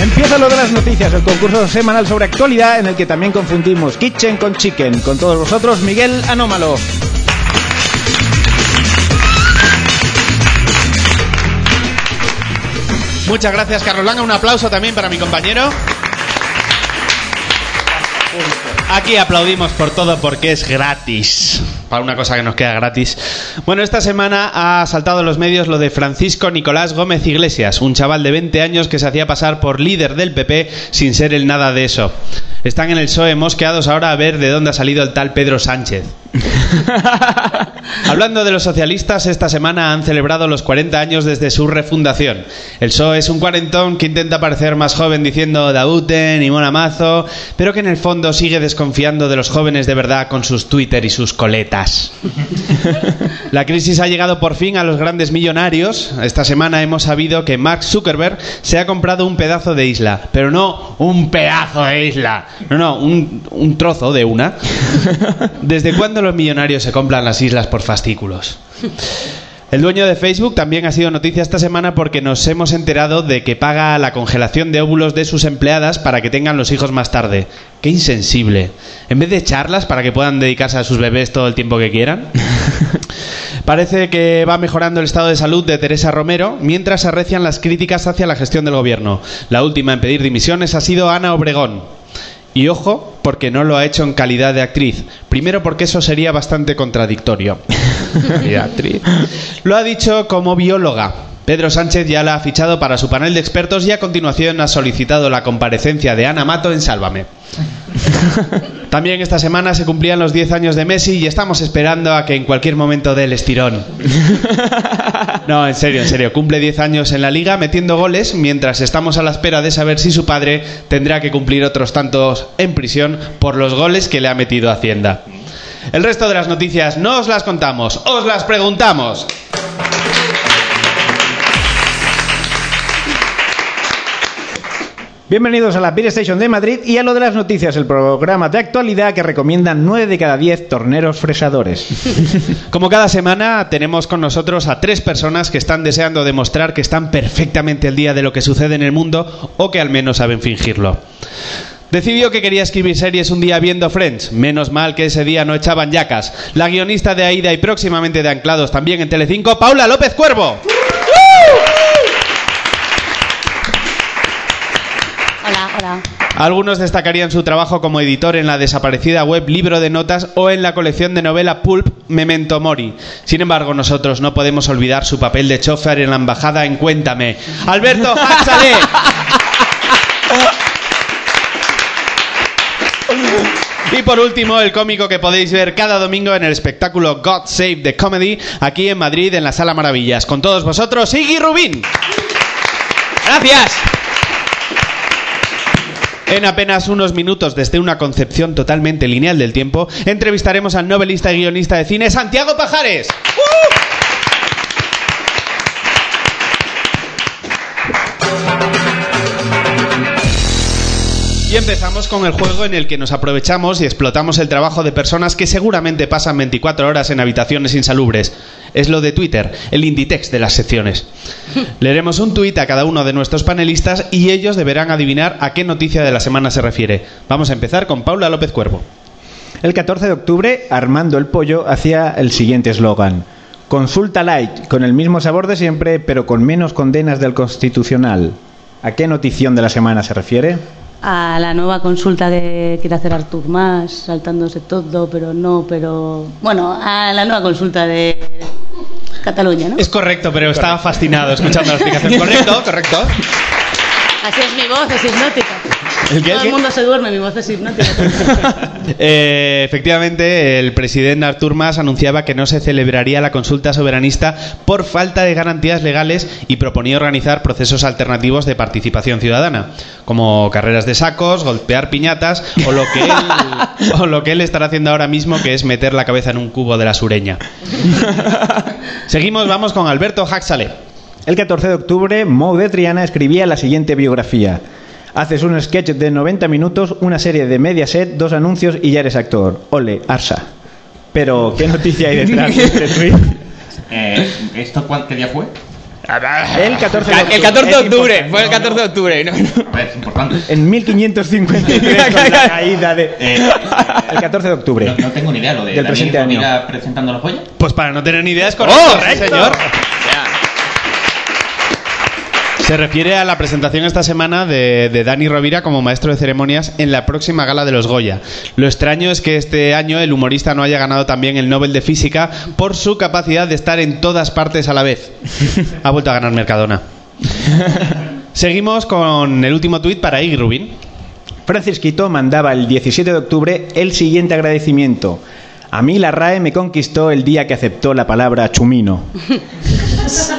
Empieza lo de las noticias, el concurso semanal sobre actualidad en el que también confundimos kitchen con chicken. Con todos vosotros, Miguel Anómalo. Muchas gracias, Carolanga. Un aplauso también para mi compañero. Aquí aplaudimos por todo porque es gratis. Para una cosa que nos queda gratis. Bueno, esta semana ha saltado los medios lo de Francisco Nicolás Gómez Iglesias, un chaval de 20 años que se hacía pasar por líder del PP sin ser el nada de eso. Están en el PSOE mosqueados ahora a ver de dónde ha salido el tal Pedro Sánchez. Hablando de los socialistas, esta semana han celebrado los 40 años desde su refundación. El PSOE es un cuarentón que intenta parecer más joven diciendo Dauten y Monamazo, pero que en el fondo sigue desconfiando de los jóvenes de verdad con sus Twitter y sus coletas. La crisis ha llegado por fin a los grandes millonarios. Esta semana hemos sabido que Mark Zuckerberg se ha comprado un pedazo de isla, pero no un pedazo de isla, no, no, un, un trozo de una. ¿Desde cuándo los millonarios se compran las islas por fascículos? El dueño de Facebook también ha sido noticia esta semana porque nos hemos enterado de que paga la congelación de óvulos de sus empleadas para que tengan los hijos más tarde. Qué insensible. En vez de echarlas para que puedan dedicarse a sus bebés todo el tiempo que quieran. Parece que va mejorando el estado de salud de Teresa Romero mientras se arrecian las críticas hacia la gestión del gobierno. La última en pedir dimisiones ha sido Ana Obregón. Y ojo, porque no lo ha hecho en calidad de actriz. Primero porque eso sería bastante contradictorio. Actriz. Lo ha dicho como bióloga. Pedro Sánchez ya la ha fichado para su panel de expertos y a continuación ha solicitado la comparecencia de Ana Mato en Sálvame. También esta semana se cumplían los 10 años de Messi y estamos esperando a que en cualquier momento dé el estirón. No, en serio, en serio. Cumple 10 años en la liga metiendo goles mientras estamos a la espera de saber si su padre tendrá que cumplir otros tantos en prisión por los goles que le ha metido Hacienda. El resto de las noticias no os las contamos, os las preguntamos. Bienvenidos a la Beer Station de Madrid y a lo de las noticias, el programa de actualidad que recomienda 9 de cada 10 torneros fresadores. Como cada semana tenemos con nosotros a tres personas que están deseando demostrar que están perfectamente al día de lo que sucede en el mundo o que al menos saben fingirlo. Decidió que quería escribir series un día viendo Friends. Menos mal que ese día no echaban yacas. La guionista de Aida y próximamente de Anclados también en Telecinco, Paula López Cuervo. Hola, hola. Algunos destacarían su trabajo como editor en la desaparecida web Libro de Notas o en la colección de novela Pulp Memento Mori. Sin embargo, nosotros no podemos olvidar su papel de chofer en la embajada en Cuéntame. Alberto Háxale. Y por último, el cómico que podéis ver cada domingo en el espectáculo God Save the Comedy, aquí en Madrid, en la Sala Maravillas. Con todos vosotros, Iggy Rubín. Gracias. En apenas unos minutos, desde una concepción totalmente lineal del tiempo, entrevistaremos al novelista y guionista de cine Santiago Pajares. Y empezamos con el juego en el que nos aprovechamos y explotamos el trabajo de personas que seguramente pasan 24 horas en habitaciones insalubres. Es lo de Twitter, el Inditex de las secciones. Leeremos un tuit a cada uno de nuestros panelistas y ellos deberán adivinar a qué noticia de la semana se refiere. Vamos a empezar con Paula López Cuervo. El 14 de octubre, Armando el Pollo hacía el siguiente eslogan. Consulta light, con el mismo sabor de siempre, pero con menos condenas del Constitucional. ¿A qué notición de la semana se refiere? A la nueva consulta que quiere hacer Artur Mas, saltándose todo, pero no, pero. Bueno, a la nueva consulta de Cataluña, ¿no? Es correcto, pero estaba fascinado escuchando la explicación. Correcto, correcto. Así es mi voz, es hipnótica. ¿El qué, el Todo el mundo se duerme, mi voz es hipnótica. Eh, efectivamente, el presidente Artur Mas anunciaba que no se celebraría la consulta soberanista por falta de garantías legales y proponía organizar procesos alternativos de participación ciudadana, como carreras de sacos, golpear piñatas o lo que él, o lo que él estará haciendo ahora mismo, que es meter la cabeza en un cubo de la sureña. Seguimos, vamos con Alberto Haxale. El 14 de octubre, de Triana escribía la siguiente biografía. Haces un sketch de 90 minutos, una serie de Mediaset, dos anuncios y ya eres actor. Ole, Arsa. Pero, ¿qué noticia hay detrás de este tweet? Eh, ¿Esto cuál, qué día fue? El 14 de octubre. El 14 de octubre, fue el 14 de octubre. no, no. A ver, es importante. En 1553, con la caída de... Eh, El 14 de octubre. no, no tengo ni idea lo de Del presente año. Presentando los joyas. Pues para no tener ni idea es correcto, ¡Oh! sí, señor. Se refiere a la presentación esta semana de, de Dani Rovira como maestro de ceremonias en la próxima gala de los Goya. Lo extraño es que este año el humorista no haya ganado también el Nobel de Física por su capacidad de estar en todas partes a la vez. Ha vuelto a ganar Mercadona. Seguimos con el último tuit para Iggy Rubin. Francis Quito mandaba el 17 de octubre el siguiente agradecimiento. A mí la RAE me conquistó el día que aceptó la palabra chumino.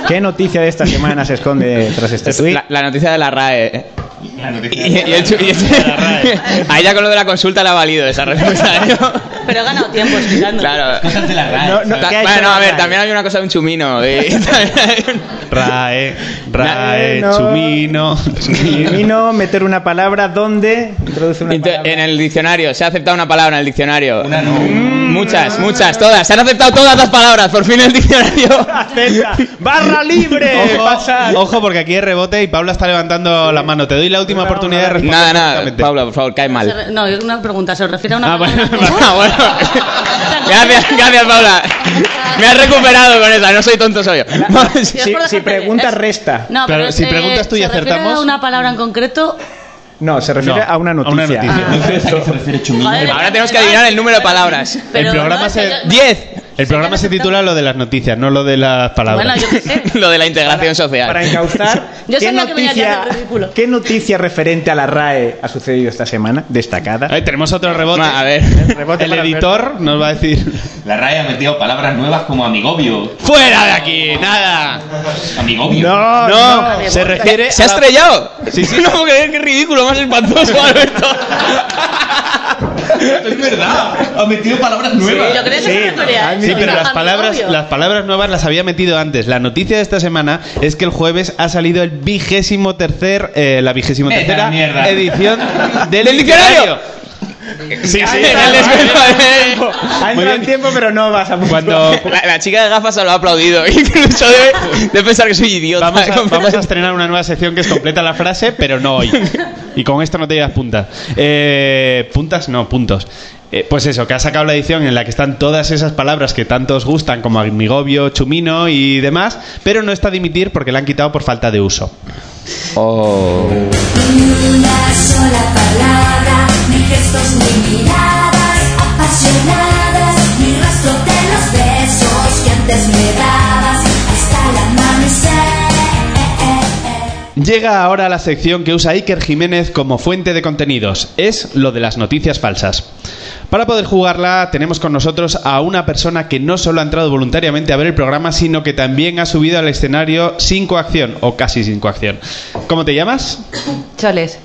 ¿Qué noticia de esta semana se esconde tras este Es tuit? la, la noticia de la RAE. La Y, noticia y el chu- y el- a ella con lo de la consulta le ha valido esa respuesta. ¿eh? Pero he ganado tiempo explicando. Claro. Cosas de la RAE. No, no, Ta- ¿qué ha bueno, a ver, también hay una cosa de un chumino. de- Rae, Rae, No. Chumino. Chumino, meter una palabra donde introduce una palabra. en el diccionario, se ha aceptado una palabra en el diccionario. Una no. Muchas, muchas, todas. Se han aceptado todas las palabras, por fin el diccionario. Acepta. ¡Barra libre! Ojo, Pasar. ojo, porque aquí hay rebote y Paula está levantando la mano. Te doy la última oportunidad de responder. Nada, nada. Paula, por favor, cae Se mal. re- No, es una pregunta, se refiere a una Ah, bueno, palabra- Ah, bueno. Gracias, gracias, Paula. Me has recuperado con esa, no soy tonto, soy yo. Si Si, por si dejarte- pregunta, es- resta. No, pero si eh, preguntas tú y ¿se refiere acertamos- a una palabra en concreto? No, se refiere No, a una a una noticia. ¿A qué se refiere chumino? Ahora tenemos que adivinar el número de palabras. pero programa no, se- es que yo- ¡Diez! El programa se titula lo de las noticias, no lo de las palabras. Bueno, yo qué sé. Lo de la integración social. Para encauzar, Yo ¿qué, que aquí a noticia, ridículo. ¿qué noticia referente a la RAE ha sucedido esta semana? Destacada. Ahí tenemos otro rebote. A ver. Rebote El para editor nos va a decir: La RAE ha metido palabras nuevas como amigobio. ¡Fuera de aquí! ¡Nada! Amigobio. No, No, se refiere. ¿Se ha estrellado? Sí, sí. No puedo creer, qué ridículo, más espantoso, Alberto. Es verdad. Ha metido palabras nuevas. Yo creo que se refería a Sí, eso, pero las palabras, las palabras nuevas las había metido antes. La noticia de esta semana es que el jueves ha salido el vigésimo tercer, eh, la vigésimo tercera edición del, ¿Del diccionario? Sí, sí. En el descuento. Ha entrado en tiempo, pero no vas a. Cuando La, la chica de gafas se lo ha aplaudido, incluso de, de pensar que soy idiota. vamos a, vamos a estrenar una nueva sección que es completa la frase, pero no hoy. Y con esto no te llevas puntas. Eh, puntas, no, puntos. Eh, pues eso, que ha sacado la edición en la que están todas esas palabras que tanto os gustan, como amigobio, chumino y demás, pero no está a dimitir porque la han quitado por falta de uso. Oh. Sola palabra, ni gestos ni miradas apasionadas, ni rastro de los besos que antes me dabas Llega ahora la sección que usa Iker Jiménez como fuente de contenidos. Es lo de las noticias falsas. Para poder jugarla tenemos con nosotros a una persona que no solo ha entrado voluntariamente a ver el programa, sino que también ha subido al escenario sin coacción, o casi sin coacción. ¿Cómo te llamas? Choles.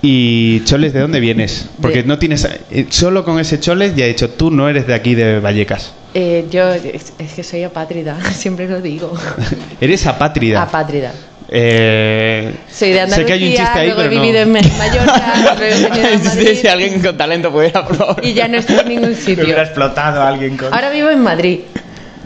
Y Choles, ¿de dónde vienes? Porque De- no tienes... eh, Solo con ese Choles ya he dicho, tú no eres de aquí, de Vallecas. Eh, yo es, es que soy apátrida, siempre lo digo. Eres apátrida. Apátrida. Eh, Soy de sé que hay un Andalucía, chiste ahí, luego he pero no. vivido en Me- Mallorca, si alguien con talento pudiera, por favor. y ya no estoy en ningún Me sitio. hubiera explotado a alguien con... Ahora vivo en Madrid,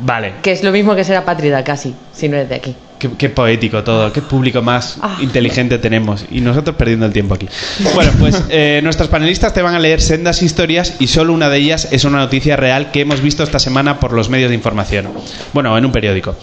Vale. que es lo mismo que ser apátrida casi, si no eres de aquí. Qué, qué poético todo, qué público más Ah. inteligente tenemos. Y nosotros perdiendo el tiempo aquí. Bueno, pues eh, nuestros panelistas te van a leer sendas historias y solo una de ellas es una noticia real que hemos visto esta semana por los medios de información. Bueno, en un periódico.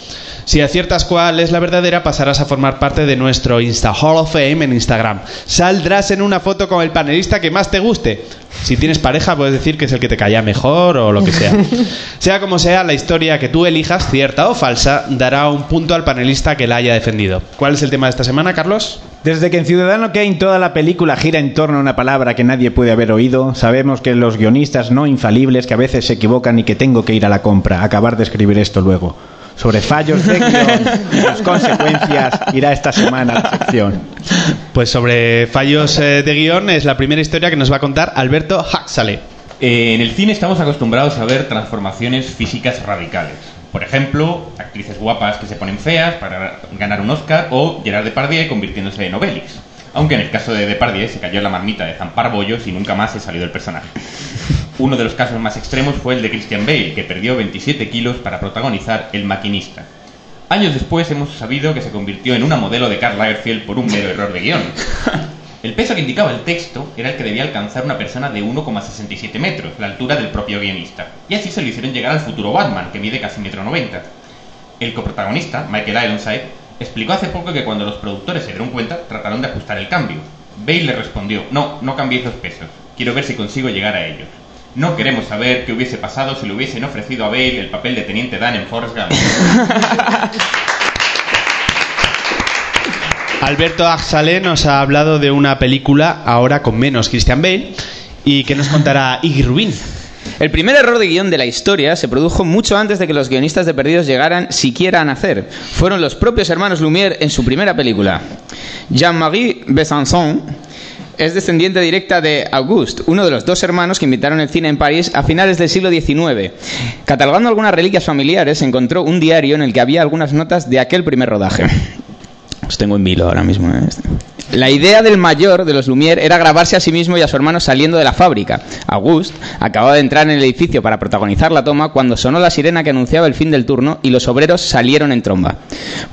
Si aciertas cuál es la verdadera, pasarás a formar parte de nuestro Insta Hall of Fame en Instagram. Saldrás en una foto con el panelista que más te guste. Si tienes pareja, puedes decir que es el que te caía mejor o lo que sea. Sea como sea, la historia que tú elijas, cierta o falsa, dará un punto al panelista que la haya defendido. ¿Cuál es el tema de esta semana, Carlos? Desde que en Ciudadano Kane toda la película gira en torno a una palabra que nadie puede haber oído, sabemos que los guionistas no infalibles que a veces se equivocan y que tengo que ir a la compra, acabar de escribir esto luego. Sobre fallos de guion y sus consecuencias irá esta semana la sección. Pues sobre fallos eh, de guion es la primera historia que nos va a contar Alberto Huxley. Eh, en el cine estamos acostumbrados a ver transformaciones físicas radicales. Por ejemplo, actrices guapas que se ponen feas para ganar un Oscar o Gerard Depardieu convirtiéndose en Obelix. Aunque en el caso de Depardieu se cayó la marmita de zampar bollos y nunca más se salió del personaje. Uno de los casos más extremos fue el de Christian Bale, que perdió 27 kilos para protagonizar El maquinista. Años después hemos sabido que se convirtió en una modelo de Karl Lagerfeld por un mero error de guion. El peso que indicaba el texto era el que debía alcanzar una persona de 1,67 metros, la altura del propio guionista. Y así se lo hicieron llegar al futuro Batman, que mide casi metro noventa. El coprotagonista, Michael Ironside, explicó hace poco que cuando los productores se dieron cuenta, trataron de ajustar el cambio. Bale le respondió, no, no cambiéis los pesos, quiero ver si consigo llegar a ellos. No queremos saber qué hubiese pasado si le hubiesen ofrecido a Bale el papel de Teniente Dan en Forrest Gump. Alberto Axalé nos ha hablado de una película ahora con menos Christian Bale y que nos contará Iggy Rubin. El primer error de guion de la historia se produjo mucho antes de que los guionistas de Perdidos llegaran siquiera a nacer. Fueron los propios hermanos Lumière en su primera película. Jean-Marie Besançon es descendiente directa de Auguste, uno de los dos hermanos que invitaron el cine en París a finales del siglo XIX. Catalogando algunas reliquias familiares, encontró un diario en el que había algunas notas de aquel primer rodaje. Os tengo en vilo ahora mismo. ¿eh? La idea del mayor de los Lumière era grabarse a sí mismo y a su hermano saliendo de la fábrica. Auguste acababa de entrar en el edificio para protagonizar la toma cuando sonó la sirena que anunciaba el fin del turno y los obreros salieron en tromba.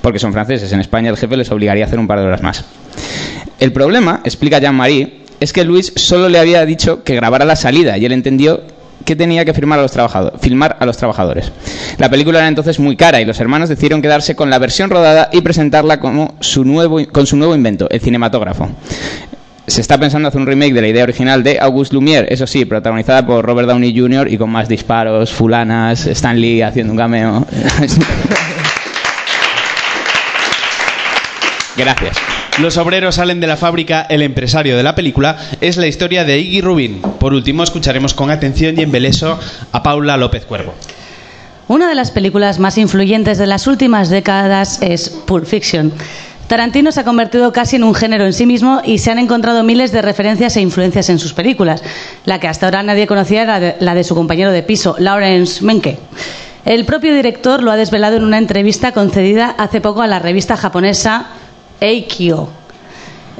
Porque son franceses, en España el jefe les obligaría a hacer un par de horas más. El problema, explica Jean-Marie, es que Luis solo le había dicho que grabara la salida y él entendió que tenía que firmar a los trabajadores, filmar a los trabajadores. La película era entonces muy cara y los hermanos decidieron quedarse con la versión rodada y presentarla como su nuevo, con su nuevo invento, el cinematógrafo. Se está pensando hacer un remake de la idea original de Auguste Lumière, eso sí, protagonizada por Robert Downey Jr. y con más disparos, fulanas, Stan Lee haciendo un cameo. Gracias. Los obreros salen de la fábrica, el empresario de la película es la historia de Iggy Rubin. Por último, escucharemos con atención y embeleso a Paula López Cuervo. Una de las películas más influyentes de las últimas décadas es Pulp Fiction. Tarantino se ha convertido casi en un género en sí mismo y se han encontrado miles de referencias e influencias en sus películas. La que hasta ahora nadie conocía era de- la de su compañero de piso, Lawrence Menke. El propio director lo ha desvelado en una entrevista concedida hace poco a la revista japonesa Eikyo.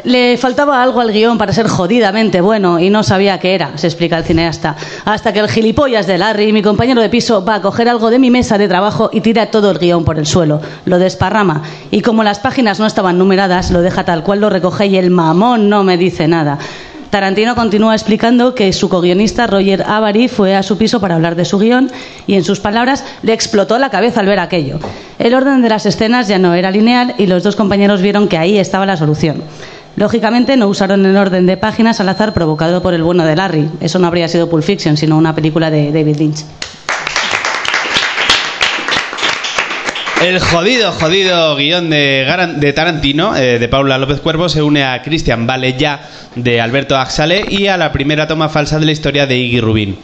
Le faltaba algo al guion para ser jodidamente bueno y no sabía qué era, se explica el cineasta. Hasta que el gilipollas de Larry, mi compañero de piso, va a coger algo de mi mesa de trabajo y tira todo el guion por el suelo. Lo desparrama. Y como las páginas no estaban numeradas, lo deja tal cual lo recoge y el mamón no me dice nada. Tarantino continúa explicando que su co-guionista Roger Avary fue a su piso para hablar de su guion y en sus palabras le explotó la cabeza al ver aquello. El orden de las escenas ya no era lineal y los dos compañeros vieron que ahí estaba la solución. Lógicamente no usaron el orden de páginas al azar provocado por el bueno de Larry. Eso no habría sido Pulp Fiction, sino una película de David Lynch. El jodido, jodido guion de, Garan- de Tarantino, eh, de Paula López Cuervo, se une a Christian Vale ya de Alberto Axale y a la primera toma falsa de la historia de Iggy Rubin.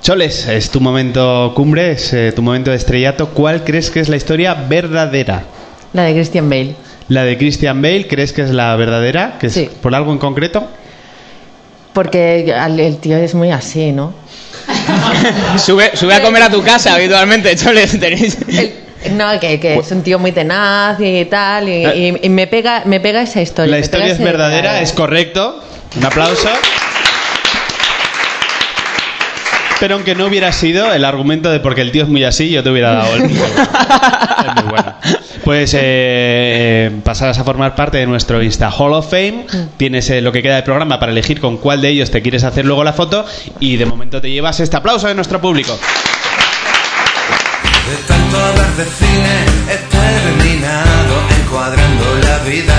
Choles, es tu momento cumbre, es eh, tu momento de estrellato. ¿Cuál crees que es la historia verdadera? La de Christian Bale. ¿La de Christian Bale crees que es la verdadera? ¿Que es Sí. por algo en concreto? Porque el tío es muy así, ¿no? Sube, sube a comer a tu casa habitualmente, Choles. Tenéis... No, que, que es un tío muy tenaz y tal, y, y- y me pega me pega esa historia. La historia es verdadera, es correcto. Un aplauso. Pero aunque no hubiera sido el argumento de porque el tío es muy así, yo te hubiera dado el punto. Es muy bueno. Pues eh, eh, pasarás a formar parte de nuestro Insta Hall of Fame. Tienes eh, lo que queda del programa para elegir con cuál de ellos te quieres hacer luego la foto. Y de momento te llevas este aplauso de nuestro público. De tanto hablar de cine he terminado encuadrando la vida.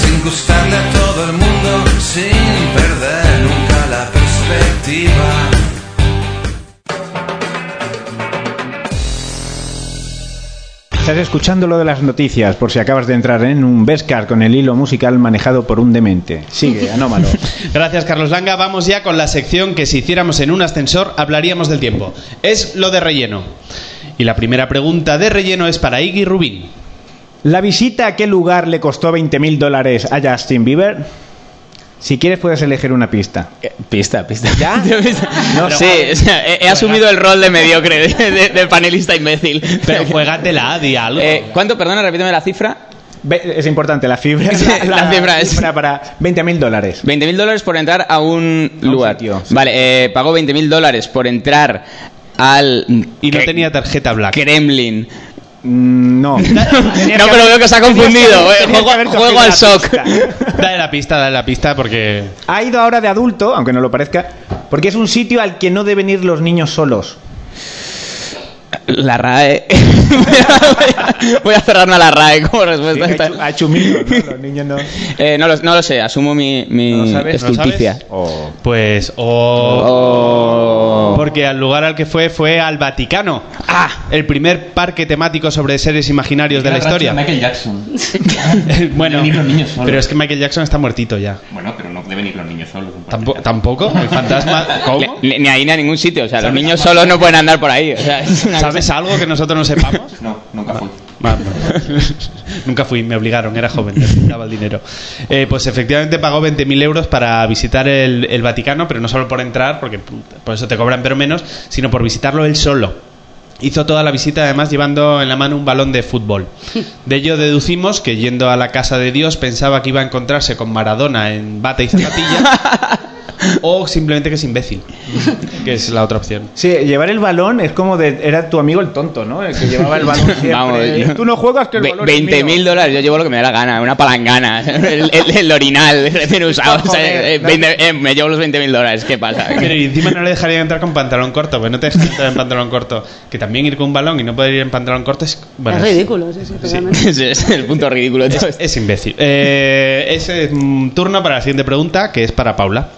Sin gustarle a Estás escuchando lo de las noticias, por si acabas de entrar en un Vescar con el hilo musical manejado por un demente. Sigue, anómalo. Gracias, Carlos Langa. Vamos ya con la sección que si hiciéramos en un ascensor hablaríamos del tiempo. Es lo de relleno. Y la primera pregunta de relleno es para Iggy Rubin. ¿La visita a qué lugar le costó 20.000 dólares a Justin Bieber? Si quieres puedes elegir una pista. Pista, pista. ¿Ya? No, sí, o sea, he, he asumido el rol de mediocre, de, de- de panelista imbécil. Pero juégatela, di algo. Eh, ¿Cuánto? Perdona, repíteme la cifra. Ve- Es importante, la fibra, Sí, la fibra es- para 20.000 dólares. 20.000 dólares por entrar a un un lugar. sitio, sí. Vale, eh, pagó 20.000 dólares por entrar al y no tenía tarjeta black. Kremlin. Mm, No. No, pero veo que se ha confundido. eh, Juego, juego al shock. Dale la pista, dale la pista porque... Ha ido ahora de adulto, aunque no lo parezca, porque es un sitio al que no deben ir los niños solos. La RAE. Voy a cerrarme a la RAE como respuesta. a esta. ha hecho mil, ¿no? Los niños no. Eh, no, lo, no lo sé, asumo mi, mi ¿No sabes? ¿No estulticia. Oh. Pues... Oh. Porque al lugar al que fue fue al Vaticano. Ah, El primer parque temático sobre seres imaginarios de la historia. Michael Jackson. bueno, pero es que Michael Jackson está muertito ya. Bueno, pero no deben ir los niños solos. un Tampo- parque. ¿Tampoco? ¿El fantasma? ¿Cómo? ni, ni ahí ni a ningún sitio. O sea, los niños solos no pueden andar por ahí. O sea, es una ¿Sabes cosa- algo que nosotros no sepamos? No, nunca fui. Nunca fui, me obligaron, era joven, necesitaba el dinero. Eh, pues efectivamente pagó 20.000 euros para visitar el, el Vaticano, pero no solo por entrar, porque por eso te cobran pero menos, sino por visitarlo él solo. Hizo toda la visita además llevando en la mano un balón de fútbol. De ello deducimos que yendo a la casa de Dios pensaba que iba a encontrarse con Maradona en bata y zapatilla o simplemente que es imbécil, que es la otra opción. Sí, llevar el balón es como de. Era tu amigo el tonto, ¿no? El que llevaba el balón siempre. Vamos, yo- Tú no juegas que el balón es 20.000 mío. dólares, yo llevo lo que me da la gana, una palangana, el, el- el orinal recién usado. o sea, Joder, eh, no. 20 eh, me llevo los 20.000 dólares, ¿qué pasa? Pero y encima no le dejarían entrar con pantalón corto, pues no te dejan entrar en pantalón corto. Que también ir con un balón y no poder ir en pantalón corto es. Bueno, es ridículo, sí, sí, totalmente. Ese es el punto ridículo Es, es imbécil. Eh, es eh, mm, turno para la siguiente pregunta, que es para Paula.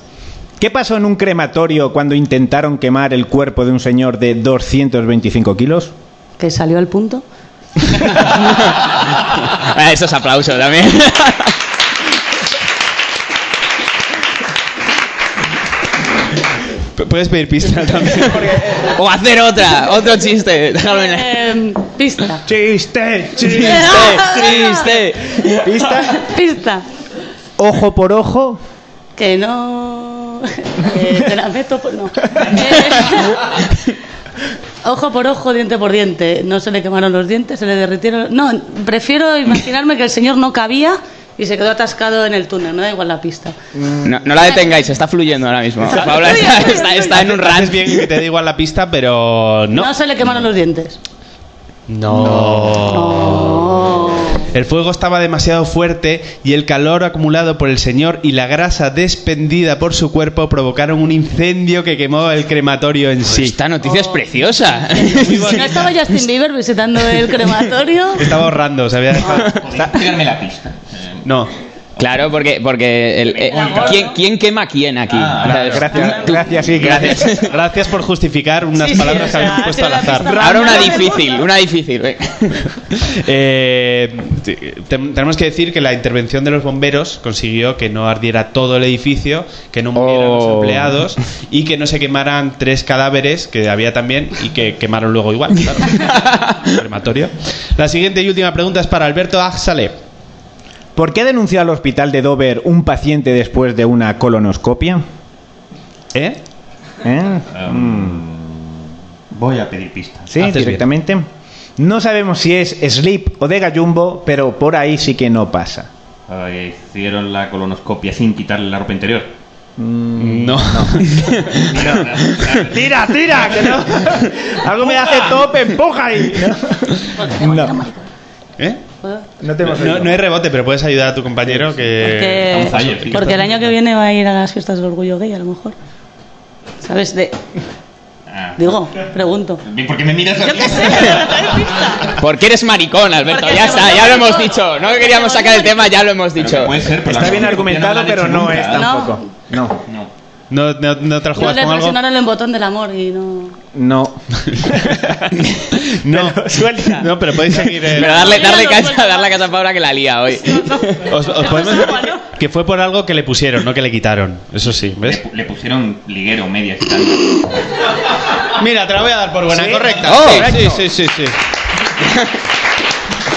¿Qué pasó en un crematorio cuando intentaron quemar el cuerpo de un señor de 225 kilos? Que salió al punto. Ah, Eso es aplauso también. Puedes pedir pista también. o hacer otra, otro chiste. Déjalo en la- Eh, pista. ¡Chiste! ¡Chiste! ¡Chiste! ¿Pista? Pista. Ojo por ojo. Que no. Eh, te la meto por- no. Eh, ojo por ojo, diente por diente. No se le quemaron los dientes, se le derritieron. No, prefiero imaginarme que el señor no cabía y se quedó atascado en el túnel. Me da igual la pista. No, no la detengáis, está fluyendo ahora mismo. Paula está, fluye, está- en un rant. bien que te da igual la pista, pero No, no. se le quemaron los dientes. No. Oh. El fuego estaba demasiado fuerte y el calor acumulado por el señor y la grasa despendida por su cuerpo provocaron un incendio que quemó el crematorio en sí. Esta noticia Oh. es preciosa. ¿No estaba Justin Bieber visitando el crematorio? Estaba ahorrando, se había dejado- ¿Podéis explicarme la pista? No. Claro, porque, porque el- eh, ¿quién, quién quema a quién aquí? Ah, Gracias, gracias, sí, gracias. Gracias por justificar unas Sí, sí, palabras que habéis puesto al azar. Ahora una difícil, una difícil. Eh, te- te- tenemos que decir que la intervención de los bomberos consiguió que no ardiera todo el edificio, que no murieran los Oh. empleados y que no se quemaran tres cadáveres que había también y que quemaron luego igual. Claro. Crematorio. La siguiente y última pregunta es para Alberto Axale. ¿Por qué denunció al hospital de Dover un paciente después de una colonoscopia? ¿Eh? ¿Eh? um, Voy a pedir pistas. Sí, Haces directamente. No sabemos si es Sleep o de Gallumbo, pero por ahí sí que no pasa. Eh, Hicieron la colonoscopia sin quitarle la ropa interior. No. ¡Tira, tira! Que no. Algo me hace tope, empuja ahí. No, no, ¿Eh? no te No, no hay rebote, pero puedes ayudar a tu compañero que... Porque, ayer, el año que viene va a ir a las fiestas del orgullo gay, a lo mejor. ¿Sabes? De, Ah. digo, pregunto. ¿Por qué me miras Yo qué sé, no. Porque eres maricón, Alberto. Porque Ya está, ya lo hemos dicho. No queríamos sacar el tema, ya lo hemos dicho. Puede ser, pero Está bien argumentado, no pero no nunca. es No. tampoco. No, No. ¿No, no, no la Yo juegas le presionaron el botón del amor y no. no. No, no, pero podéis seguir. el- Pero darle, darle cacha, darle cacha a Paula que la lía hoy. Os, os podemos decir que, fue por algo que le pusieron, no que le quitaron. Eso sí, ¿ves? Le, le pusieron liguero, medias y tal. Mira, te la voy a dar por buena, ¿Sí? correcta. Oh, sí, sí, sí, sí, sí.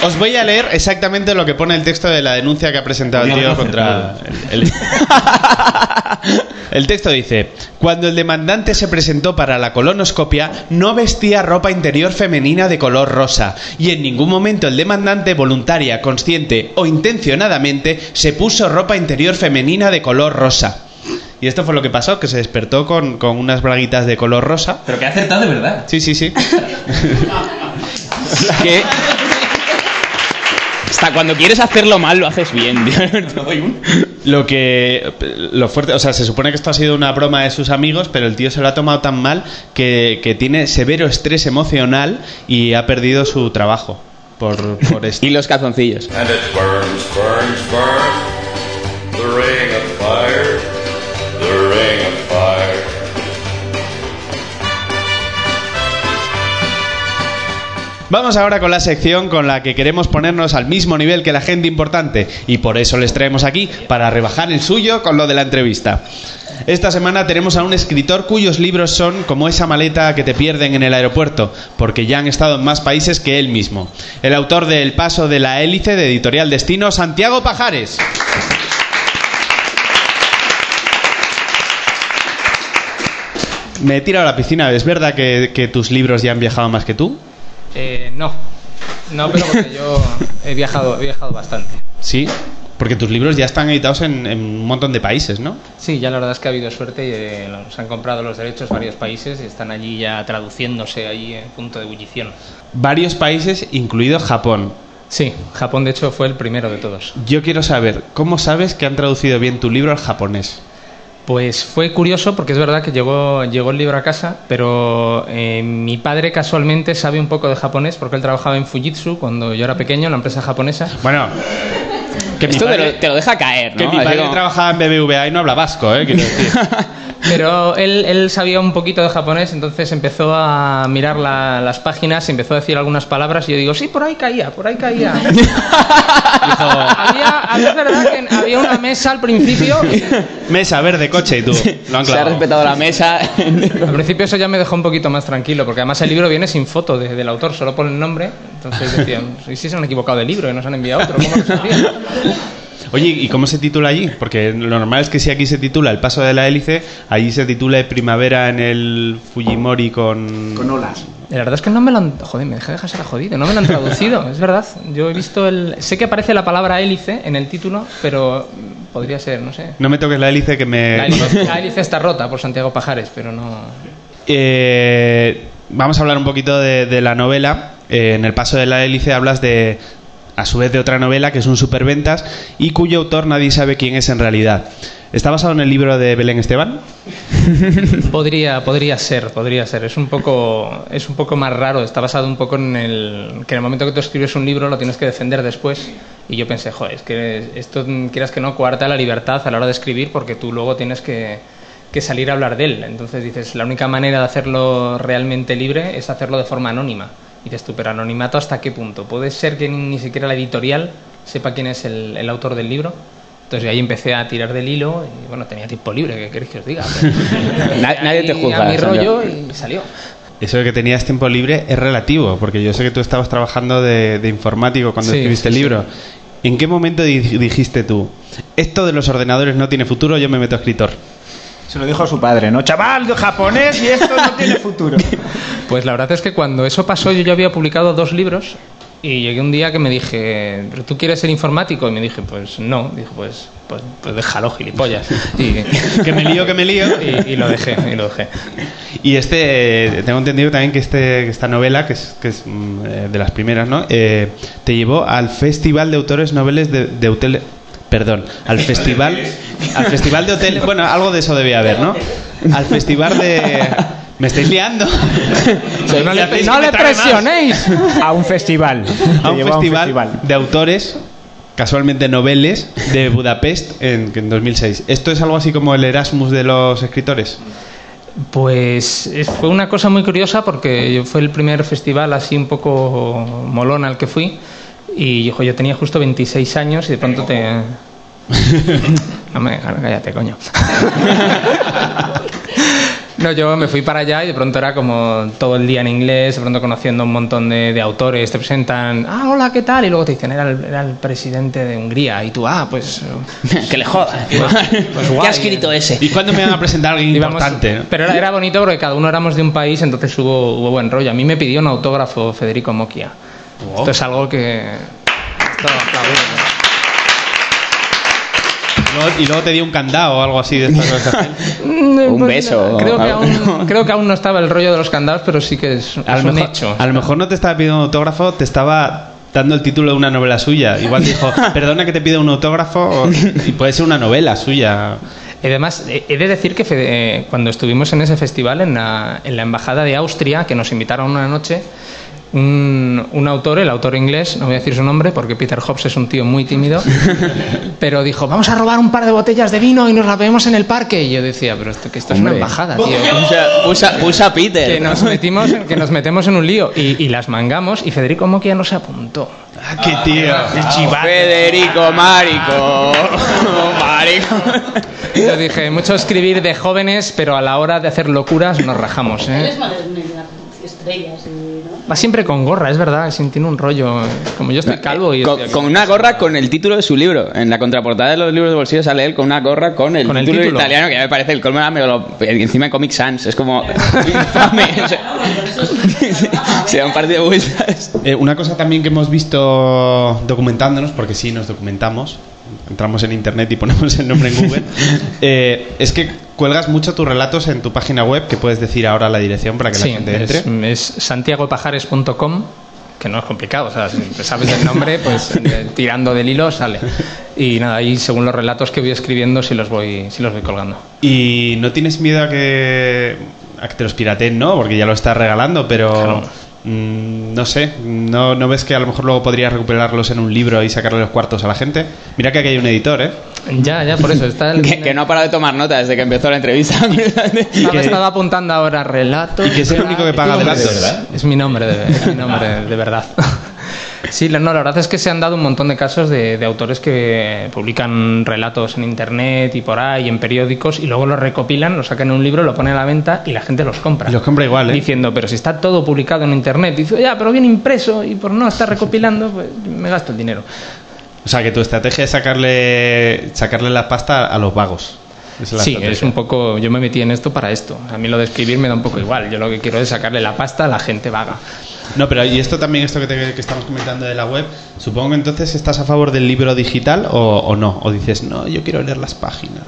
Os voy a leer exactamente lo que pone el texto de la denuncia que ha presentado el tío contra el, el- El texto dice, cuando el demandante se presentó para la colonoscopia, no vestía ropa interior femenina de color rosa, y en ningún momento el demandante, voluntaria, consciente o intencionadamente, se puso ropa interior femenina de color rosa. Y esto fue lo que pasó, que se despertó con, con unas braguitas de color rosa. Pero que ha acertado de verdad. Sí, sí, sí. Que... Hasta cuando quieres hacerlo mal lo haces bien, tío. Lo que. Lo fuerte. O sea, se supone que esto ha sido una broma de sus amigos, pero el tío se lo ha tomado tan mal que, que tiene severo estrés emocional y ha perdido su trabajo por, por esto. Y los calzoncillos. And it burns, burns, burns. Vamos ahora con la sección con la que queremos ponernos al mismo nivel que la gente importante y por eso les traemos aquí, para rebajar el suyo con lo de la entrevista. Esta semana tenemos a un escritor cuyos libros son como esa maleta que te pierden en el aeropuerto, porque ya han estado en más países que él mismo. El autor de El paso de la hélice de Editorial Destino, Santiago Pajares. Me he tirado a la piscina. ¿Es verdad que, que tus libros ya han viajado más que tú? Eh, no, no, pero porque yo he viajado, he viajado bastante. Sí, porque tus libros ya están editados en, en un montón de países, ¿no? Sí, ya la verdad es que ha habido suerte y eh, los han comprado los derechos varios países y están allí ya traduciéndose allí en punto de ebullición. Varios países, incluido Japón. Sí, Japón de hecho fue el primero de todos. Yo quiero saber, ¿cómo sabes que han traducido bien tu libro al japonés? Pues fue curioso porque es verdad que llegó, llegó el libro a casa, pero eh, mi padre casualmente sabe un poco de japonés porque él trabajaba en Fujitsu cuando yo era pequeño, en la empresa japonesa. Bueno, que mi Esto te lo, te lo deja caer, que ¿no? mi Así padre como- trabajaba en BBVA y no habla vasco, ¿eh? Quiero decir. Pero él, él sabía un poquito de japonés, entonces empezó a mirar la- las páginas, empezó a decir algunas palabras y yo digo, sí, por ahí caía, por ahí caía. había, había, verdad que había una mesa al principio. Mesa verde, coche y tú. Lo han Se ha respetado la mesa. Al principio eso ya me dejó un poquito más tranquilo, porque además el libro viene sin foto de- del autor, solo pone el nombre. Entonces decían, ¿y si se han equivocado de libro y nos han enviado otro? ¿Cómo hacía? Oye, ¿y cómo se titula allí? Porque lo normal es que si aquí se titula El paso de la hélice, allí se titule Primavera en el Fujimori con... Con olas. La verdad es que no me lo han... Joder, me deja de dejar jodido. No me lo han traducido, es verdad. Yo he visto el... Sé que aparece la palabra hélice en el título, pero podría ser, no sé. No me toques la hélice que me... La hélice, la hélice está rota por Santiago Pajares, pero no... Eh, vamos a hablar un poquito de, de la novela. Eh, en el paso de la hélice hablas de, a su vez, de otra novela que es un superventas y cuyo autor nadie sabe quién es en realidad. ¿Está basado en el libro de Belén Esteban? Podría, podría ser, podría ser. Es un poco, es un poco más raro. Está basado un poco en el que en el momento que tú escribes un libro lo tienes que defender después. Y yo pensé, joder, es que esto quieras que no coarta la libertad a la hora de escribir porque tú luego tienes que, que salir a hablar de él. Entonces dices, la única manera de hacerlo realmente libre es hacerlo de forma anónima. Y dices tú, pero anonimato hasta qué punto? Puede ser que ni siquiera la editorial sepa quién es el, el autor del libro. Entonces ahí empecé a tirar del hilo y bueno, tenía tiempo libre, ¿qué queréis que os diga? Na- nadie te juzga, A mi rollo y salió. Eso de que tenías tiempo libre es relativo, porque yo sé que tú estabas trabajando de, de informático cuando Sí, escribiste sí, el libro. ¿En qué momento di- dijiste tú, esto de los ordenadores no tiene futuro, yo me meto a escritor? Se lo dijo a su padre, ¿no? Chaval, japonés y esto no tiene futuro. Pues la verdad es que cuando eso pasó yo ya había publicado dos libros y llegué un día que me dije, ¿pero tú quieres ser informático? Y me dije, pues no. Dijo, pues, pues, pues déjalo, gilipollas. Y, Que me lío, que me lío. y, y lo dejé, y lo dejé. Y este, tengo entendido también que, este, que esta novela, que es, que es mm, eh, de las primeras, ¿no? Eh, te llevó al Festival de Autores Noveles de, de Hotel... Perdón, al festival, al festival de hotel, bueno, algo de eso debía haber, ¿no? Al festival de, me estáis liando. no le, no presionéis. A un festival. A un festival, de autores, casualmente noveles, de Budapest en, en 2006. ¿Esto es algo así como el Erasmus de los escritores? Pues es- fue una cosa muy curiosa porque fue el primer festival así un poco molón al que fui y yo, yo tenía justo 26 años y de pronto te... No me cállate, coño. No, yo me fui para allá y de pronto era como todo el día en inglés, de pronto conociendo un montón de, de autores, te presentan, ah, hola, ¿qué tal? Y luego te dicen, era el, era el presidente de Hungría. Y tú, ah, pues... que le joda. pues ¿Qué guay. ha escrito ese? ¿Y cuándo me van a presentar a alguien Íbamos- importante? no? Pero era, era bonito porque cada uno éramos de un país, entonces hubo, hubo buen rollo. A mí me pidió un autógrafo Federico Mocchia. Esto es algo que... luego- Y luego te dio un candado o algo así de estas cosas. Un beso. Creo que, aún, creo que aún no estaba el rollo de los candados, pero sí que es, A es lo, un mejor, hecho. a lo mejor no te estaba pidiendo un autógrafo, te estaba dando el título de una novela suya. Igual dijo, perdona que te pida un autógrafo, o- y puede ser una novela suya. Y además, he de decir que eh, cuando estuvimos en ese festival, en la, en la Embajada de Austria, que nos invitaron una noche, un, un autor, el autor inglés, no voy a decir su nombre porque Peter Hobbs es un tío muy tímido, pero dijo, vamos a robar un par de botellas de vino y nos la bebemos en el parque. Y yo decía, pero esto, que esto es una Hombre. embajada, tío. Usa, usa, usa Peter. Que nos, metimos, que nos metemos en un lío y, y las mangamos y Federico Moquia no se apuntó. Ah, qué tío. Chivato. Federico Marico. Marico. Y yo dije, mucho escribir de jóvenes, pero a la hora de hacer locuras nos rajamos. ¿eh? es más de estrellas y. Va siempre con gorra, es verdad, tiene un rollo. Como yo estoy calvo y. Con, con una gorra con el título de su libro. En la contraportada de los libros de bolsillo sale él con una gorra con el, Con el título, título. italiano que ya me parece el colmo. me lo- encima en Comic Sans. Es como infame. sea, sea un partido muy. Eh, una cosa también que hemos visto documentándonos, porque sí nos documentamos, entramos en internet y ponemos el nombre en Google, eh, es que cuelgas mucho tus relatos en tu página web, que puedes decir ahora la dirección para que Sí, la gente entre. es, es santiagopajares.com, que no es complicado, o sea, si sabes el nombre, pues eh, tirando del hilo sale. Y nada, ahí según los relatos que voy escribiendo, sí los voy, sí los voy colgando. Y no tienes miedo a que, a que te los pirateen, ¿no? Porque ya lo estás regalando, pero Claro. Mm, no sé, ¿no, ¿no ves que a lo mejor luego podrías recuperarlos en un libro y sacarle los cuartos a la gente? Mira que aquí hay un editor, ¿eh? Ya, ya, por eso está el. Que, que no ha parado de tomar nota desde que empezó la entrevista. Estaba, estaba apuntando ahora relatos. Y que es el único que paga relatos. relatos, ¿verdad? Es mi nombre, de, es mi nombre de verdad. Sí, no, la verdad es que se han dado un montón de casos de, de autores que publican relatos en internet y por ahí, en periódicos, y luego los recopilan, los sacan en un libro, lo ponen a la venta y la gente los compra. Y los compra igual, ¿eh? Diciendo, pero si está todo publicado en internet, dice, ya, pero bien impreso y por no estar recopilando, pues me gasto el dinero. O sea, que tu estrategia es sacarle, sacarle la pasta a los vagos. Esa es la Sí, estrategia. es un poco. Yo me metí en esto para esto. A mí lo de escribir me da un poco igual. Yo lo que quiero es sacarle la pasta a la gente vaga. No, pero y esto también, esto que, te- que estamos comentando de la web, supongo que entonces estás a favor del libro digital o, o no. O dices, no, yo quiero leer las páginas.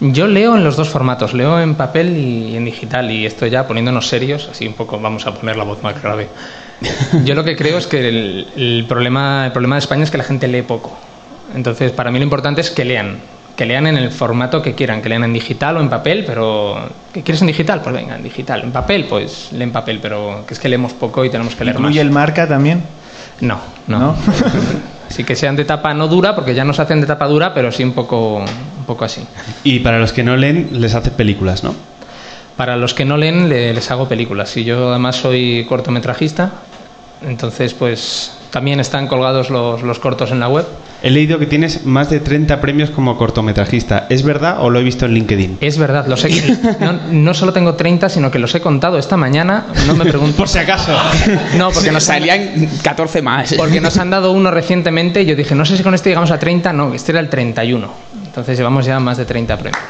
Yo leo en los dos formatos, leo en papel y en digital. Y esto ya poniéndonos serios, así un poco vamos a poner la voz más grave. Yo lo que creo es que el, el problema, el problema de España es que la gente lee poco. Entonces, para mí lo importante es que lean. Que lean en el formato que quieran, que lean en digital o en papel, pero ¿qué quieres en digital? Pues venga, en digital. En papel, pues lee en papel, pero que es que leemos poco y tenemos que leer más. ¿Incluye el marca también? No, no. ¿No? Así que sean de tapa no dura, porque ya no se hacen de tapa dura, pero sí un poco, un poco así. Y para los que no leen, les haces películas, ¿no? Para los que no leen, le- les hago películas. Y yo además soy cortometrajista, entonces pues también están colgados los, los cortos en la web. He leído que tienes más de 30 premios como cortometrajista. ¿Es verdad o lo he visto en LinkedIn? Es verdad, los he, no, no solo tengo 30, sino que los he contado esta mañana. No me pregunto. Por si acaso. No, porque nos han, Salían 14 más. porque nos han dado uno recientemente y yo dije, no sé si con este llegamos a 30, no, este era el 31. Entonces llevamos ya más de 30 premios.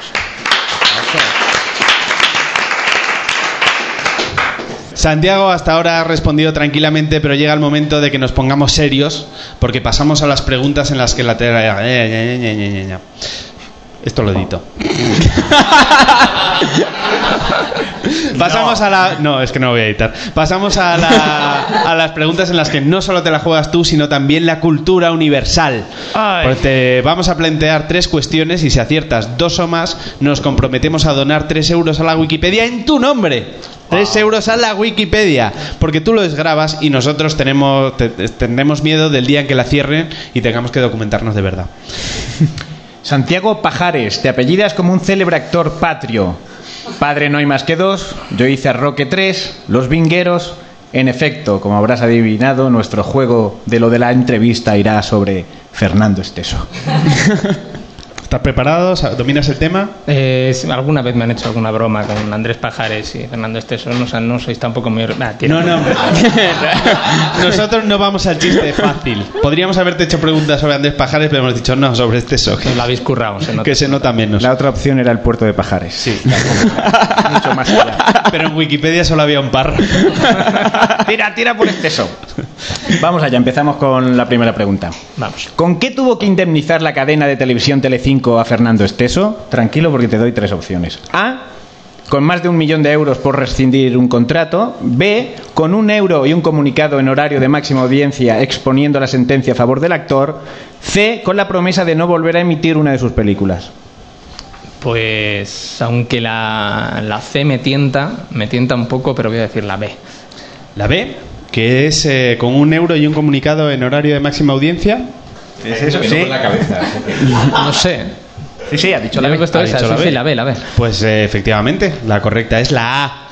Santiago hasta ahora ha respondido tranquilamente, pero llega el momento de que nos pongamos serios, porque pasamos a las preguntas en las que la tela... Esto lo edito. Pasamos a la... No, es que no lo voy a editar. Pasamos a, la- a las preguntas en las que no solo te la juegas tú, sino también la cultura universal. Te vamos a plantear tres cuestiones y si aciertas dos o más, nos comprometemos a donar tres euros a la Wikipedia en tu nombre. Tres euros a la Wikipedia, porque tú lo desgrabas y nosotros tenemos, te- tendremos miedo del día en que la cierren y tengamos que documentarnos de verdad. Santiago Pajares, te apellidas como un célebre actor patrio. Padre no hay más que dos, yo hice a Roque 3, Los Vingueros. En efecto, como habrás adivinado, nuestro juego de lo de la entrevista irá sobre Fernando Esteso. ¿Estás preparado? ¿Dominas el tema? Eh, alguna vez me han hecho alguna broma con Andrés Pajares y Fernando Esteso. No, o sea, no sois tampoco muy... Ah, tira. No, no. Nosotros no vamos al chiste fácil. Podríamos haberte hecho preguntas sobre Andrés Pajares, pero hemos dicho no, sobre este eso. Os la habéis currado, se nota. Que se nota menos. La otra opción era el puerto de Pajares. Sí. Mucho más allá. Pero en Wikipedia solo había un párrafo. Tira, tira por Esteso. Vamos allá, empezamos con la primera pregunta. Vamos. ¿Con qué tuvo que indemnizar la cadena de televisión Telecinco a Fernando Esteso? Tranquilo porque te doy tres opciones. A. Con más de un millón de euros por rescindir un contrato. B. Con un euro y un comunicado en horario de máxima audiencia exponiendo la sentencia a favor del actor. C. Con la promesa de no volver a emitir una de sus películas. Pues aunque la, la C me tienta, me tienta un poco, pero voy a decir la B. La B, que es eh, con un euro y un comunicado en horario de máxima audiencia. ¿Es eso? Sí. con la cabeza. No sé. Sí, sí, ha dicho la B. puesto Ha esa, dicho la sí, B. sí, la B, la B. Pues eh, efectivamente, la correcta es la A.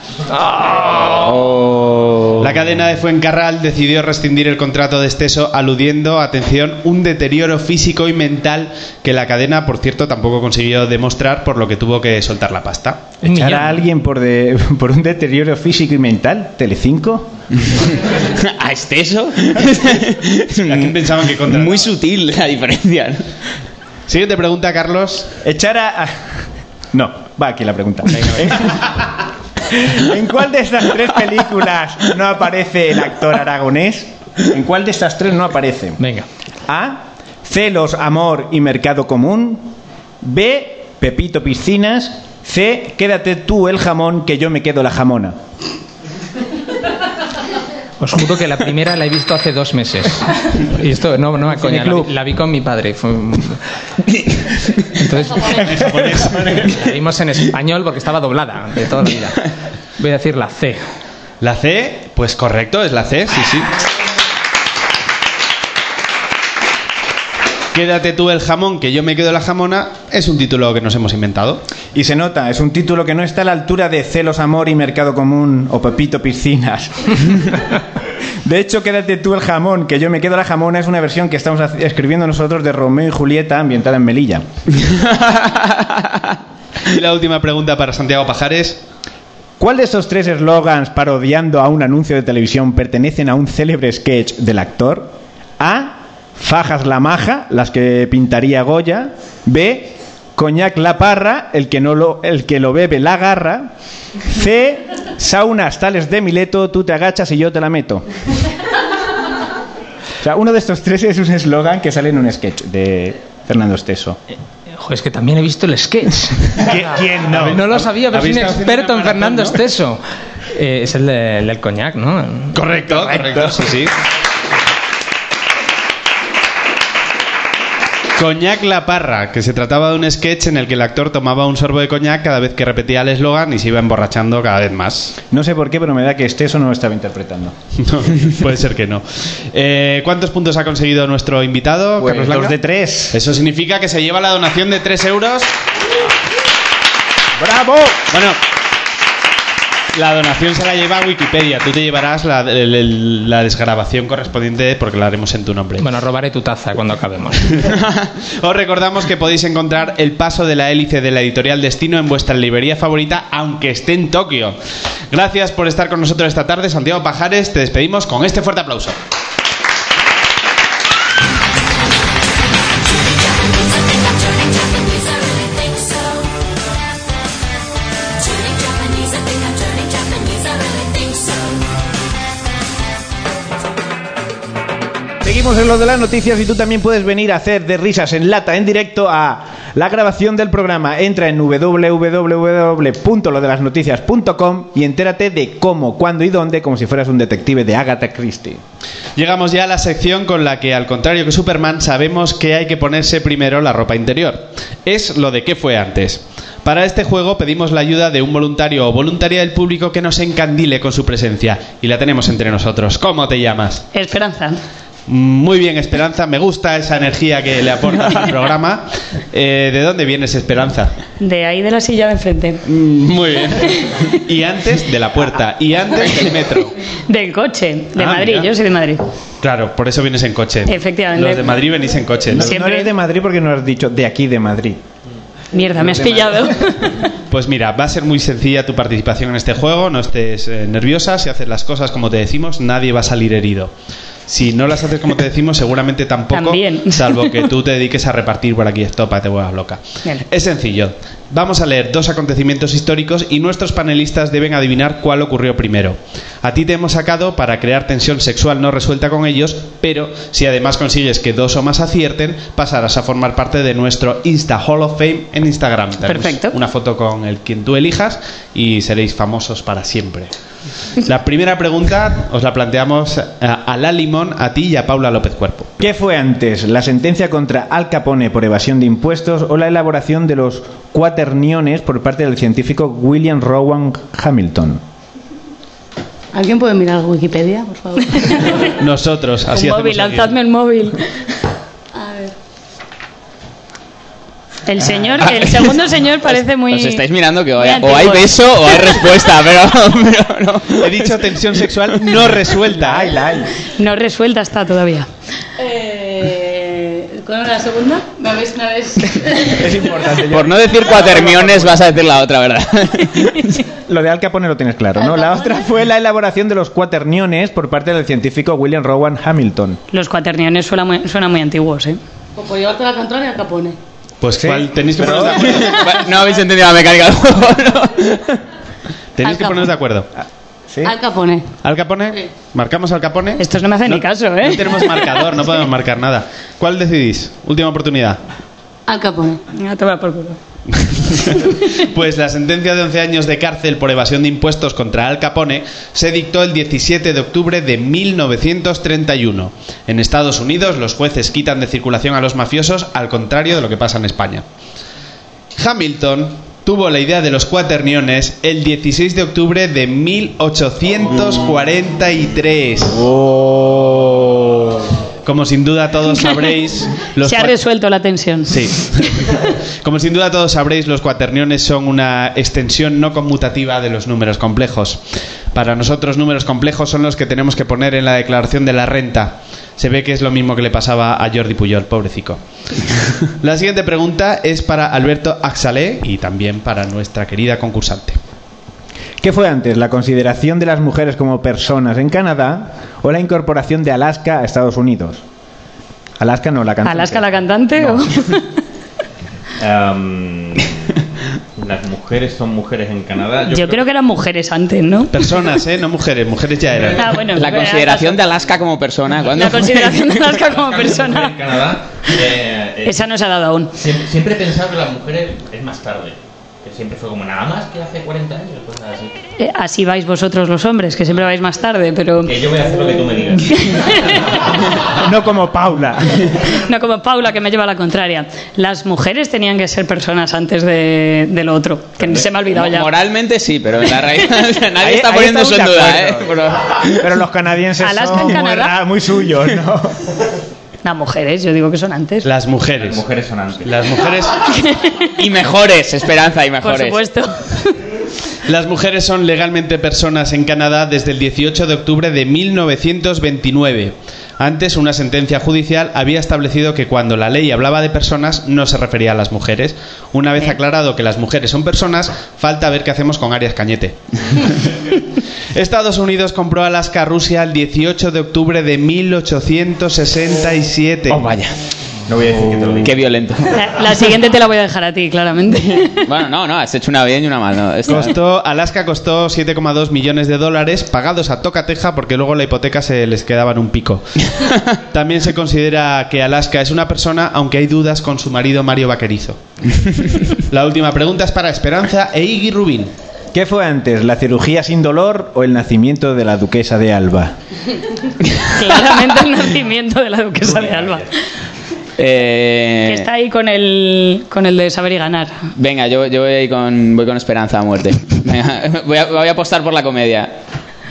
Oh. La cadena de Fuencarral decidió rescindir el contrato de Esteso aludiendo, atención, un deterioro físico y mental que la cadena, por cierto, tampoco consiguió demostrar, por lo que tuvo que soltar la pasta. ¿Echar a alguien por, de- por un deterioro físico y mental? ¿Telecinco? ¿A Esteso? ¿A quién pensaban que contrataba? Muy sutil la diferencia. ¿no? Siguiente pregunta, Carlos. Echar a... a- No, va aquí la pregunta. ¿En cuál de estas tres películas no aparece el actor aragonés? ¿En cuál de estas tres no aparece? Venga. A. Celos, amor y mercado común. B. Pepito Piscinas. C. Quédate tú el jamón que yo me quedo la jamona. Os juro que la primera la he visto hace dos meses. Y esto, no, no, coña, la, vi- la vi con mi padre. Entonces, la vimos en español porque estaba doblada de toda la vida. Voy a decir la C. La C, pues correcto, es la C, sí, sí. Quédate tú el jamón, que yo me quedo la jamona, es un título que nos hemos inventado. Y se nota, es un título que no está a la altura de Celos, Amor y Mercado Común o Pepito Piscinas. De hecho, quédate tú el jamón, que yo me quedo la jamona, es una versión que estamos escribiendo nosotros de Romeo y Julieta ambientada en Melilla. Y la última pregunta para Santiago Pajares. ¿Cuál de estos tres eslogans parodiando a un anuncio de televisión pertenecen a un célebre sketch del actor? A. Fajas la maja, las que pintaría Goya. B. Coñac la parra, el que, no lo, el que lo bebe la garra. C. Saunas tales de Mileto, tú te agachas y yo te la meto. O sea, uno de estos tres es un eslogan que sale en un sketch de Fernando Esteso. Joder, es que también he visto el sketch. ¿Quién No, lo sabía, pero soy un experto en Fernando ¿no? Esteso. Eh, es el, de- el del coñac, ¿no? Correcto, correcto, sí, sí. Coñac la parra, que se trataba de un sketch en el que el actor tomaba un sorbo de coñac cada vez que repetía el eslogan y se iba emborrachando cada vez más. No sé por qué, pero me da que Esteso no lo estaba interpretando. No, puede ser que no. Eh, ¿Cuántos puntos ha conseguido nuestro invitado, Pues Carlos dos Langa? de tres. Eso significa que se lleva la donación de 3 euros. ¡Bravo! Bueno, la donación se la lleva a Wikipedia. Tú te llevarás la, el- la desgrabación correspondiente porque la haremos en tu nombre. Bueno, robaré tu taza cuando acabemos. Os recordamos que podéis encontrar El paso de la hélice de la editorial Destino en vuestra librería favorita, aunque esté en Tokio. Gracias por estar con nosotros esta tarde, Santiago Pajares. Te despedimos con este fuerte aplauso. Seguimos en lo de las noticias y tú también puedes venir a hacer de risas en lata en directo a la grabación del programa. Entra en www.lodelasnoticias.com y entérate de cómo, cuándo y dónde, como si fueras un detective de Agatha Christie. Llegamos ya a la sección con la que, al contrario que Superman, sabemos que hay que ponerse primero la ropa interior. Es lo de qué fue antes. Para este juego pedimos la ayuda de un voluntario o voluntaria del público que nos encandile con su presencia. Y la tenemos entre nosotros. ¿Cómo te llamas? Esperanza. Muy bien, Esperanza. Me gusta esa energía que le aportas al programa. Eh, ¿De dónde vienes, Esperanza? De ahí de la silla de enfrente. Muy bien. Y antes de la puerta. Y antes del metro. Del coche, de Ah, Madrid. mira. Yo soy de Madrid. Claro, por eso vienes en coche. Efectivamente. Los de Madrid venís en coche. ¿no? No, Siempre- no eres de Madrid porque no has dicho de aquí de Madrid. Mierda, me has pillado. Pues mira, va a ser muy sencilla tu participación en este juego, no estés eh, nerviosa, si haces las cosas como te decimos, nadie va a salir herido. Si no las haces como te decimos, seguramente tampoco, También. salvo que tú te dediques a repartir por aquí estopa, te vuelvas loca. Bien. Es sencillo. Vamos a leer dos acontecimientos históricos y nuestros panelistas deben adivinar cuál ocurrió primero. A ti te hemos sacado para crear tensión sexual no resuelta con ellos, pero si además consigues que dos o más acierten, pasarás a formar parte de nuestro Insta Hall of Fame en Instagram. Daremos Perfecto. Una foto con el quien tú elijas y seréis famosos para siempre. La primera pregunta os la planteamos a, a La Limón, a ti y a Paula López Cuerpo. ¿Qué fue antes, la sentencia contra Al Capone por evasión de impuestos o la elaboración de los cuaterniones por parte del científico William Rowan Hamilton? ¿Alguien puede mirar Wikipedia, por favor? Nosotros, así un móvil, lanzadme el móvil. A ver. El señor, el segundo señor parece muy. Os estáis mirando que o hay, o hay beso o hay respuesta, pero, pero no. He dicho tensión sexual no resuelta. ¡Ay, la hay! No resuelta está todavía. ¿Cuál era la segunda? ¿Me habéis, me habéis... Es importante. Por no decir cuaterniones vas a decir la otra, ¿verdad? Lo de Al Capone lo tienes claro, ¿no? La otra fue la elaboración de los cuaterniones por parte del científico William Rowan Hamilton. Los cuaterniones suenan muy, suenan muy antiguos, ¿eh? O por llevarte la contraria al Capone. Pues Sí, ¿cuál? tenéis que pero- poneros de acuerdo. No habéis entendido la mecánica del juego, ¿no? Tenéis que poneros de acuerdo. ¿Sí? Al Capone. ¿Al Capone? Sí. ¿Marcamos al Capone? Estos no me hacen ni caso, ¿eh? No tenemos marcador, no podemos marcar nada. ¿Cuál decidís? Última oportunidad. Al Capone. Ya te va por culo. Pues la sentencia de 11 años de cárcel por evasión de impuestos contra Al Capone se dictó el 17 de octubre de 1931. En Estados Unidos los jueces quitan de circulación a los mafiosos al contrario de lo que pasa en España. Hamilton tuvo la idea de los cuaterniones el 16 de octubre de 1843. Como sin duda todos sabréis, los Se ha resuelto la tensión. Sí. Como sin duda todos sabréis, los cuaterniones son una extensión no conmutativa de los números complejos. Para nosotros, números complejos son los que tenemos que poner en la declaración de la renta. Se ve que es lo mismo que le pasaba a Jordi Puyol, pobrecico. La siguiente pregunta es para Alberto Axalé y también para nuestra querida concursante. ¿Qué fue antes, la consideración de las mujeres como personas en Canadá o la incorporación de Alaska a Estados Unidos? Alaska no, la cantante. ¿Alaska la cantante? o- Am, las mujeres son mujeres en Canadá. Yo, creo que eran mujeres antes, ¿no? Personas, ¿eh? No mujeres, mujeres ya eran. Ah, bueno, La consideración de Alaska como persona. ¿cuándo La fue? consideración de Alaska como En persona. Canadá. eh, eh, Esa no se ha dado aún. Siempre, siempre he pensado que las mujeres es más tarde. Que siempre fue como nada más que hace 40 años, cosas así. Eh, Así vais vosotros los hombres, que siempre vais más tarde, pero Que yo voy a hacer lo que tú me digas. No como Paula. no como Paula que me lleva a la contraria. Las mujeres tenían que ser personas antes de, de lo otro, que se me ha olvidado ya. Moralmente sí, pero en la o sea, nadie Ahí- está poniendo eso en duda, ¿eh? Pero- Pero los canadienses Alaska son muy, muy suyos, ¿no? Las mujeres, yo digo que son antes. Las mujeres. Las mujeres son antes. Las mujeres, Y mejores, Esperanza, y Por mejores. supuesto. las mujeres son legalmente personas en Canadá desde el 18 de octubre de 1929. Antes, una sentencia judicial había establecido que cuando la ley hablaba de personas no se refería a las mujeres. Una vez Bien. aclarado que las mujeres son personas, falta ver qué hacemos con Arias Cañete. Estados Unidos compró Alaska a Rusia el 18 de octubre de 1867. Oh, vaya. No voy a decir que te lo diga. Qué violento. La, la siguiente te la voy a dejar a ti, claramente. Bueno, no, no, has hecho una bien y una mal. ¿no? Costó, Alaska costó 7,2 millones de dólares pagados a tocateja porque luego la hipoteca se les quedaba en un pico. También se considera que Alaska es una persona, aunque hay dudas con su marido Mario Vaquerizo. La última pregunta es para Esperanza e Iggy Rubín. ¿Qué fue antes, la cirugía sin dolor o el nacimiento de la duquesa de Alba? Claramente el nacimiento de la duquesa de Alba. Eh, Que está ahí con el, con el de saber y ganar. Venga, yo, yo voy, ahí con, voy con esperanza a muerte. Venga, voy, a, voy a apostar por la comedia.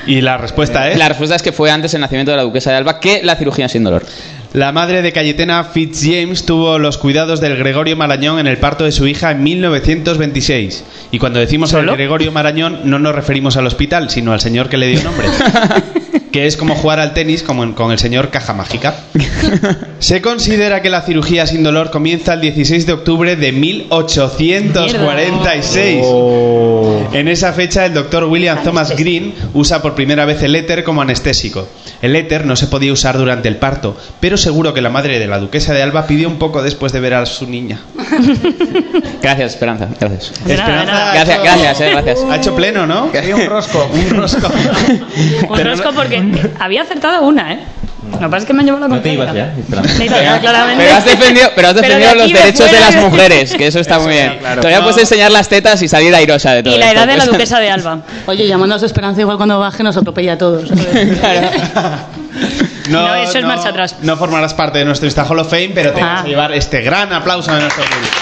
Y la respuesta es... La respuesta es que fue antes el nacimiento de la duquesa de Alba que la cirugía sin dolor. La madre de Cayetana Fitzjames tuvo los cuidados del Gregorio Marañón en el parto de su hija en 1926. Y cuando decimos el Gregorio Marañón no nos referimos al hospital, sino al señor que le dio nombre. que es como jugar al tenis como en- con el señor Caja Mágica. Se considera que la cirugía sin dolor comienza el 16 de octubre de 1846. En esa fecha el doctor William Thomas Green usa por primera vez el éter como anestésico. El éter no se podía usar durante el parto, pero seguro que la madre de la duquesa de Alba pidió un poco después de ver a su niña. Gracias, Esperanza. Gracias. Nada. Gracias, gracias, eh, gracias. Ha hecho pleno, ¿no? un rosco. Un rosco. Un rosco porque había acertado una, ¿eh? Lo que pasa es que me han llevado la No te ibas contraria. ya, claramente. Pero has defendido, pero has Pero de defendido los derechos de las mujeres, que eso está muy bien. Todavía No. puedes enseñar las tetas y salir airosa de todo Y la esto, edad de la pues. duquesa de Alba. Oye, llamándonos Esperanza, igual cuando baje nos atropella a todos. No, eso es marcha atrás. No formarás parte de nuestro Insta Hall of Fame, pero te Ah. vas a llevar este gran aplauso de nuestro público.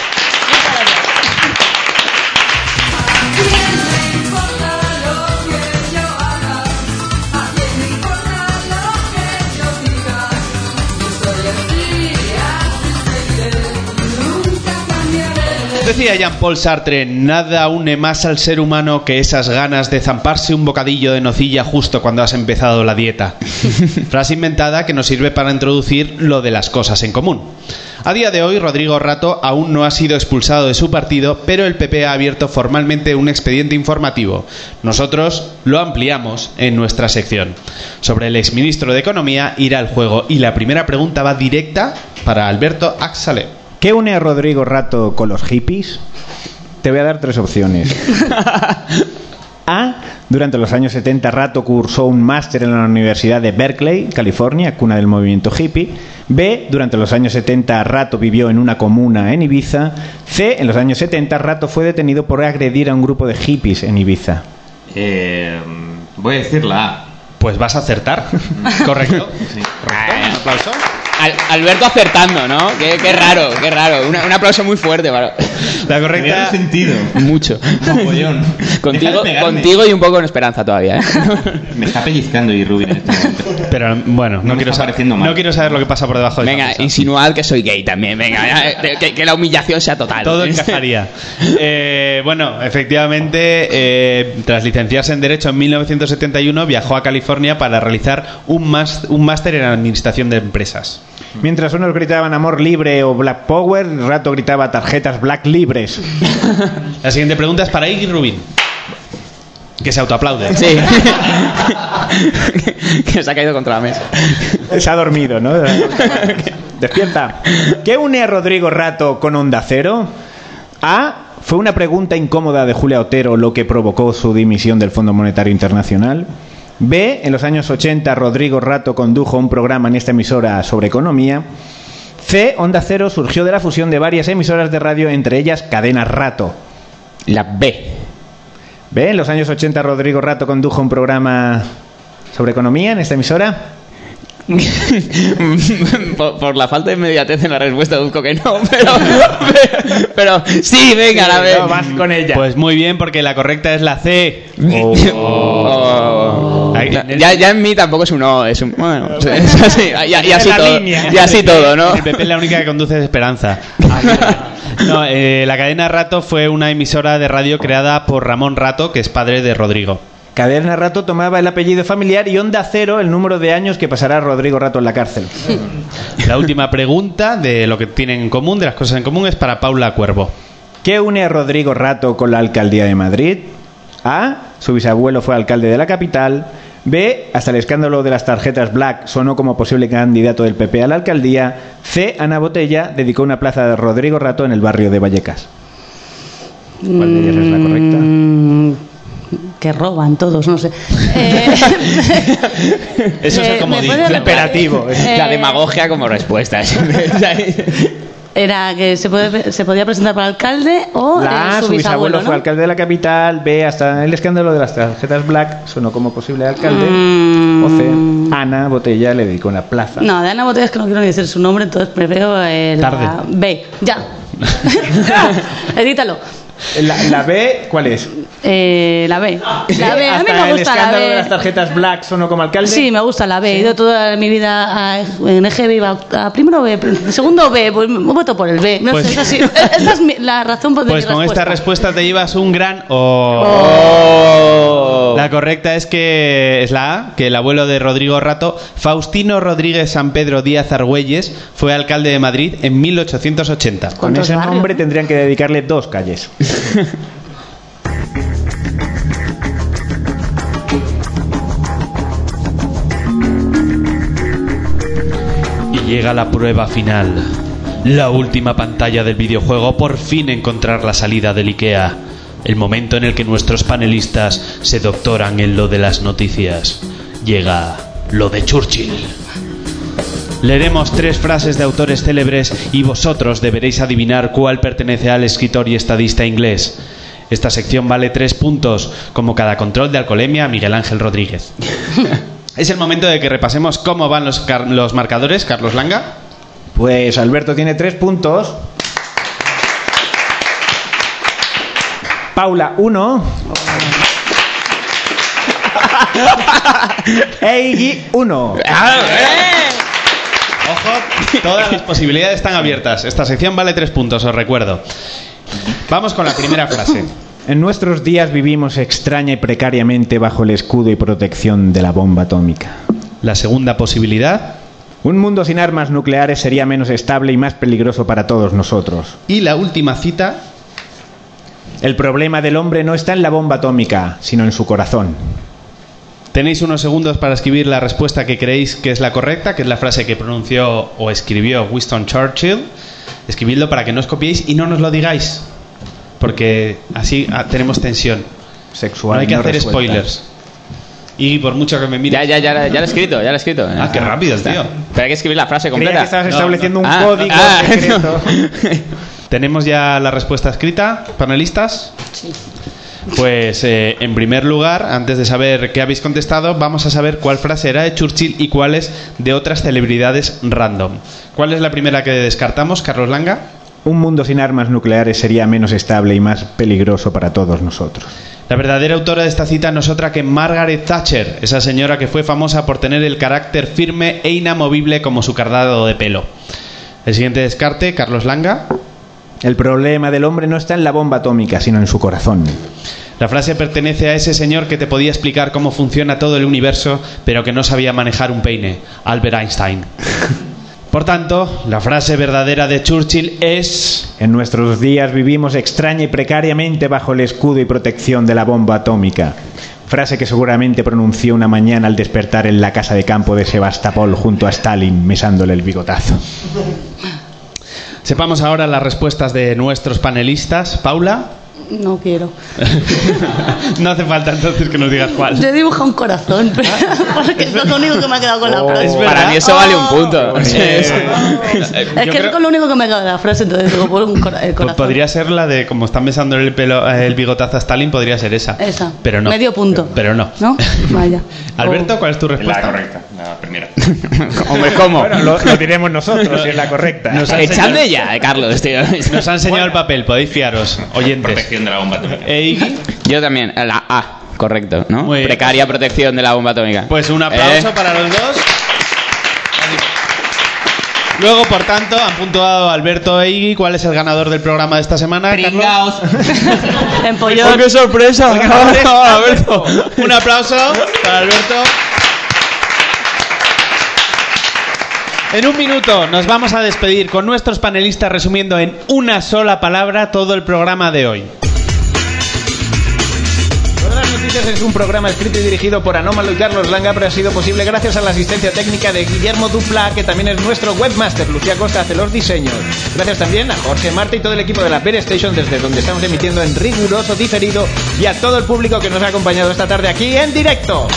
Decía Jean-Paul Sartre, nada une más al ser humano que esas ganas de zamparse un bocadillo de nocilla justo cuando has empezado la dieta. Frase inventada que nos sirve para introducir lo de las cosas en común. A día de hoy, Rodrigo Rato aún no ha sido expulsado de su partido, pero el PP ha abierto formalmente un expediente informativo. Nosotros lo ampliamos en nuestra sección. Sobre el exministro de Economía irá el juego y la primera pregunta va directa para Alberto Axale. ¿Qué une a Rodrigo Rato con los hippies? Te voy a dar tres opciones. A. Durante los años 70, Rato cursó un máster en la Universidad de Berkeley, California, cuna del movimiento hippie. B. Durante los años 70, Rato vivió en una comuna en Ibiza. C. En los años 70, Rato fue detenido por agredir a un grupo de hippies en Ibiza. Eh, voy a decir la A. Pues vas a acertar. ¿Correcto? Sí. Un aplauso. Al- Alberto acertando, ¿no? Qué, qué raro, qué raro. Una- un aplauso muy fuerte para... La correcta. sentido. Mucho. Mogollón. Contigo, y un poco en esperanza todavía, ¿eh? Me está pellizcando y Rubin en este momento. Pero bueno, no, quiero saber, no quiero saber lo que pasa por debajo de Venga, insinuad que soy gay también, venga, ya, que, que la humillación sea total. Todo encajaría. Eh, bueno, efectivamente, eh, tras licenciarse en Derecho en 1971, viajó a California para realizar un máster en Administración de Empresas. Mientras unos gritaban amor libre o Black Power, Rato gritaba tarjetas Black libres. La siguiente pregunta es para Iggy Rubin. Que se autoaplaude. Sí. que se ha caído contra la mesa. Se ha dormido, ¿no? Despierta. ¿Qué une a Rodrigo Rato con Onda Cero? A. ¿Fue una pregunta incómoda de Julia Otero lo que provocó su dimisión del Fondo Monetario Internacional? B. En los años 80 Rodrigo Rato condujo un programa en esta emisora sobre economía. C. Onda Cero surgió de la fusión de varias emisoras de radio, entre ellas Cadena Rato. La B. B. En los años 80 Rodrigo Rato condujo un programa sobre economía en esta emisora. por, por la falta de inmediatez en la respuesta deduzco que no, pero, pero, pero sí, venga, la B. No, vas con ella. Pues muy bien, porque la correcta es la C. Oh. Ya, ya en mí tampoco es un no, es un. Bueno, es así, y, y así la todo. línea. Y así todo, ¿no? El PP la única que conduce es Esperanza. No, eh, la cadena Rato fue una emisora de radio creada por Ramón Rato, que es padre de Rodrigo. Cadena Rato tomaba el apellido familiar y Onda Cero el número de años que pasará Rodrigo Rato en la cárcel. La última pregunta de lo que tienen en común, de las cosas en común, es para Paula Cuervo. ¿Qué une a Rodrigo Rato con la alcaldía de Madrid? A. Su bisabuelo fue alcalde de la capital. B. Hasta el escándalo de las tarjetas Black sonó como posible candidato del PP a la alcaldía. C. Ana Botella dedicó una plaza de Rodrigo Rato en el barrio de Vallecas. ¿Cuál de ellas es la correcta? Mm, que roban todos, no sé. Eh, Eso es eh, el comodín. Imperativo. La Eh, demagogia como respuesta. Era que se, puede, se podía presentar para alcalde o La eh, su Su bisabuelo ¿no? fue alcalde de la capital. B. Hasta el escándalo de las tarjetas Black sonó como posible alcalde. Mm. O C. Ana Botella le dedicó una plaza. No, de Ana Botella es que no quiero ni decir su nombre, entonces prefiero eh, la Tarde. B. Ya. Edítalo. La, la B, ¿cuál es? Eh, la B. La B, a mí Hasta me el gusta la escándalo de las B. tarjetas Black sonó como alcalde. Sí, me gusta la B. He ido toda mi vida a, en EGB, iba a primero B, segundo B, pues voto por el B. No Pues- sé, es así. Esa es mi- la razón por Pues mi con esta respuesta. respuesta te llevas un gran O. Oh. La correcta es que es la A, que el abuelo de Rodrigo Rato, Faustino Rodríguez San Pedro Díaz Argüelles, fue alcalde de Madrid en 1880. Con ¿Cuántos ese nombre tendrían que dedicarle dos calles. Y llega la prueba final. La última pantalla del videojuego por fin encontrar la salida del IKEA. El momento en el que nuestros panelistas se doctoran en lo de las noticias. Llega lo de Churchill. Leeremos tres frases de autores célebres y vosotros deberéis adivinar cuál pertenece al escritor y estadista inglés. Esta sección vale tres puntos, como cada control de alcoholemia Miguel Ángel Rodríguez. es el momento de que repasemos cómo van los, los marcadores, Carlos Langa. Pues Alberto tiene tres puntos. Paula, uno. Eigi, uno. Ojo, todas las posibilidades están abiertas. Esta sección vale tres puntos, os recuerdo. Vamos con la primera frase. En nuestros días vivimos extraña y precariamente bajo el escudo y protección de la bomba atómica. La segunda posibilidad. Un mundo sin armas nucleares sería menos estable y más peligroso para todos nosotros. Y la última cita. El problema del hombre no está en la bomba atómica, sino en su corazón. Tenéis unos segundos para escribir la respuesta que creéis que es la correcta, que es la frase que pronunció o escribió Winston Churchill. Escribidlo para que no os copiéis y no nos lo digáis. Porque así ah, tenemos tensión. Sexual. No hay que no hacer resuelta. spoilers. Y por mucho que me mires. Ya, ya, ya, ya lo he escrito, ya lo he escrito. Ah, qué rápido, tío. Pero hay que escribir la frase Creía completa. que estabas No, estableciendo no. un Ah, código ah, secreto. ¿Tenemos ya la respuesta escrita, panelistas? Pues eh, en primer lugar, antes de saber qué habéis contestado, vamos a saber cuál frase era de Churchill y cuáles de otras celebridades random. ¿Cuál es la primera que descartamos, Carlos Langa? Un mundo sin armas nucleares sería menos estable y más peligroso para todos nosotros. La verdadera autora de esta cita no es otra que Margaret Thatcher, esa señora que fue famosa por tener el carácter firme e inamovible como su cardado de pelo. El siguiente descarte, Carlos Langa. El problema del hombre no está en la bomba atómica, sino en su corazón. La frase pertenece a ese señor que te podía explicar cómo funciona todo el universo, pero que no sabía manejar un peine, Albert Einstein. Por tanto, la frase verdadera de Churchill es... En nuestros días vivimos extraña y precariamente bajo el escudo y protección de la bomba atómica. Frase que seguramente pronunció una mañana al despertar en la casa de campo de Sebastopol junto a Stalin, mesándole el bigotazo. Sepamos ahora las respuestas de nuestros panelistas. Paula, No quiero. no hace falta entonces que nos digas cuál. Yo dibujo un corazón, pero porque es lo único que me ha quedado con la frase. Es verdad. Para mí eso vale un punto. Eh, Es que creo- es lo único que me ha quedado de la frase, entonces digo, por un cora- el corazón. podría ser la de como están besando el pelo el bigotazo a Stalin, podría ser esa. Esa. Pero no. Medio punto. Pero no. ¿No? Vaya. Alberto, ¿cuál es tu La respuesta? correcta, la primera. Hombre, ¿cómo? Bueno, lo, lo diremos nosotros, si es la correcta. Nos Echadme ya, eh, Carlos, tío. Nos ha enseñado el papel, podéis fiaros, oyentes. Protección de la bomba atómica. Iggy, Yo también, la A, correcto, ¿no? Muy bien. Precaria protección de la bomba atómica. pues un aplauso Eh, para los dos. Luego, por tanto, han puntuado Alberto e Iggy. ¿Cuál es el ganador del programa de esta semana? Carlos? Pringaos. En pollón. ¡Oh, sorpresa! Alberto. Un aplauso para Alberto. En un minuto nos vamos a despedir con nuestros panelistas resumiendo en una sola palabra todo el programa de hoy. Todas las noticias es un programa escrito y dirigido por Anómalo y Carlos Langa, pero ha sido posible gracias a la asistencia técnica de Guillermo Dupla, que también es nuestro webmaster. Lucía Costa hace los diseños. Gracias también a Jorge Marta y todo el equipo de la Bear Station, desde donde estamos emitiendo en riguroso diferido, y a todo el público que nos ha acompañado esta tarde aquí en directo.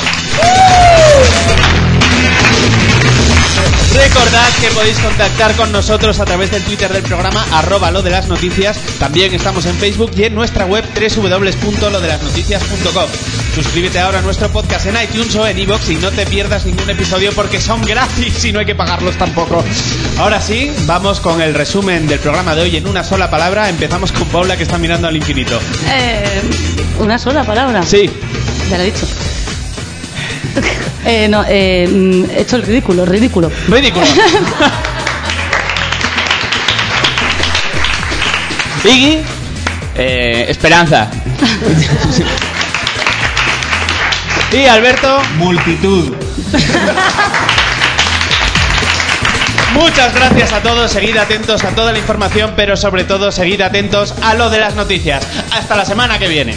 Recordad que podéis contactar con nosotros a través del Twitter del programa arroba lo de las noticias. También estamos en Facebook y en nuestra web www.lodelasnoticias.com. Suscríbete ahora a nuestro podcast en iTunes o en iVoox y no te pierdas ningún episodio porque son gratis y no hay que pagarlos tampoco. Ahora sí, vamos con el resumen del programa de hoy en una sola palabra. Empezamos con Paula que está mirando al infinito. Eh, una sola palabra. Sí. Ya lo he dicho. Eh, no, eh, he hecho el ridículo, ridículo. Ridículo. Iggy, eh, Esperanza. Y Alberto, Multitud. muchas gracias a todos. Seguid atentos a toda la información, pero sobre todo seguid atentos a lo de las noticias. Hasta la semana que viene.